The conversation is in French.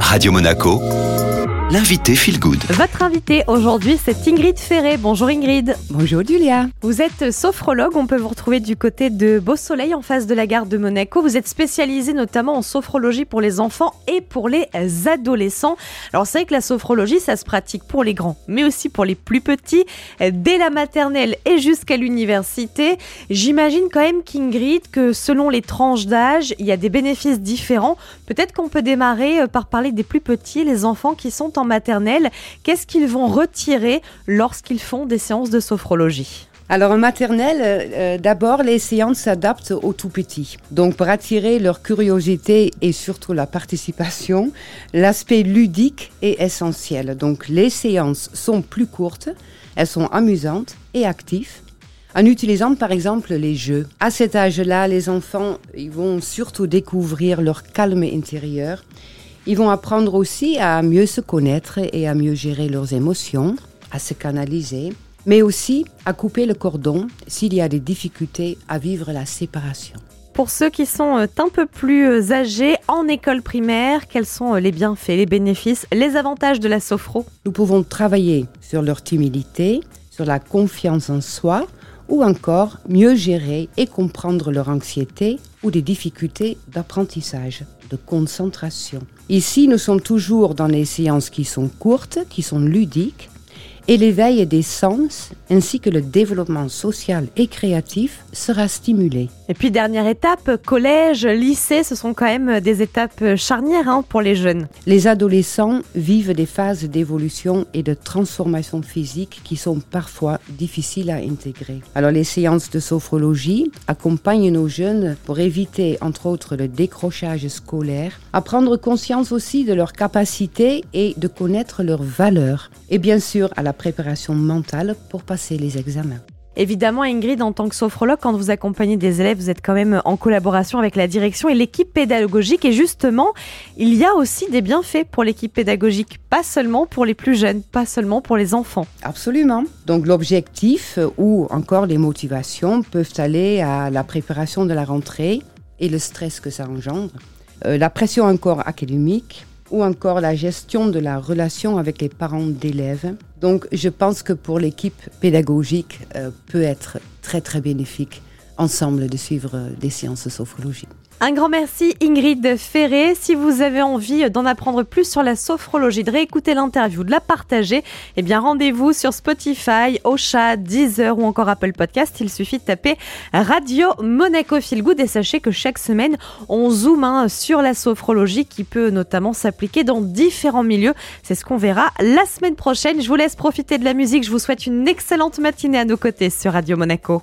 Radio Monaco, l'invité Feel Good. Votre invité aujourd'hui, c'est Ingrid Ferré. Bonjour Ingrid. Bonjour Julia. Vous êtes sophrologue, on peut vous retrouver du côté de Beau Soleil en face de la gare de Monaco. Vous êtes spécialisée notamment en sophrologie pour les enfants et pour les adolescents. Alors c'est vrai que la sophrologie, ça se pratique pour les grands, mais aussi pour les plus petits, dès la maternelle et jusqu'à l'université. J'imagine quand même qu'Ingrid, que selon les tranches d'âge, il y a des bénéfices différents. Peut-être qu'on peut démarrer euh, par parler des plus petits, les enfants qui sont en maternelle, qu'est-ce qu'ils vont retirer lorsqu'ils font des séances de sophrologie alors en maternelle, euh, euh, d'abord les séances s'adaptent aux tout petits. Donc pour attirer leur curiosité et surtout la participation, l'aspect ludique est essentiel. Donc les séances sont plus courtes, elles sont amusantes et actives en utilisant par exemple les jeux. À cet âge-là, les enfants ils vont surtout découvrir leur calme intérieur ils vont apprendre aussi à mieux se connaître et à mieux gérer leurs émotions, à se canaliser, mais aussi à couper le cordon s'il y a des difficultés à vivre la séparation. Pour ceux qui sont euh, un peu plus euh, âgés en école primaire, quels sont euh, les bienfaits, les bénéfices, les avantages de la sophro? Nous pouvons travailler sur leur timidité, sur la confiance en soi, ou encore mieux gérer et comprendre leur anxiété ou des difficultés d'apprentissage, de concentration. Ici, nous sommes toujours dans les séances qui sont courtes, qui sont ludiques, et l'éveil des sens ainsi que le développement social et créatif sera stimulé. Et puis dernière étape, collège, lycée, ce sont quand même des étapes charnières hein, pour les jeunes. Les adolescents vivent des phases d'évolution et de transformation physique qui sont parfois difficiles à intégrer. Alors les séances de sophrologie accompagnent nos jeunes pour éviter entre autres le décrochage scolaire, à prendre conscience aussi de leurs capacités et de connaître leurs valeurs. Et bien sûr à la préparation mentale pour passer les examens. Évidemment, Ingrid, en tant que sophrologue, quand vous accompagnez des élèves, vous êtes quand même en collaboration avec la direction et l'équipe pédagogique. Et justement, il y a aussi des bienfaits pour l'équipe pédagogique, pas seulement pour les plus jeunes, pas seulement pour les enfants. Absolument. Donc l'objectif ou encore les motivations peuvent aller à la préparation de la rentrée et le stress que ça engendre, euh, la pression encore académique, ou encore la gestion de la relation avec les parents d'élèves. Donc je pense que pour l'équipe pédagogique euh, peut être très très bénéfique ensemble de suivre des séances de sophrologie. Un grand merci Ingrid Ferré. Si vous avez envie d'en apprendre plus sur la sophrologie, de réécouter l'interview, de la partager, eh bien rendez-vous sur Spotify, Ocha, Deezer ou encore Apple Podcast. Il suffit de taper Radio Monaco Feel Good et sachez que chaque semaine on zoome sur la sophrologie qui peut notamment s'appliquer dans différents milieux. C'est ce qu'on verra la semaine prochaine. Je vous laisse profiter de la musique. Je vous souhaite une excellente matinée à nos côtés sur Radio Monaco.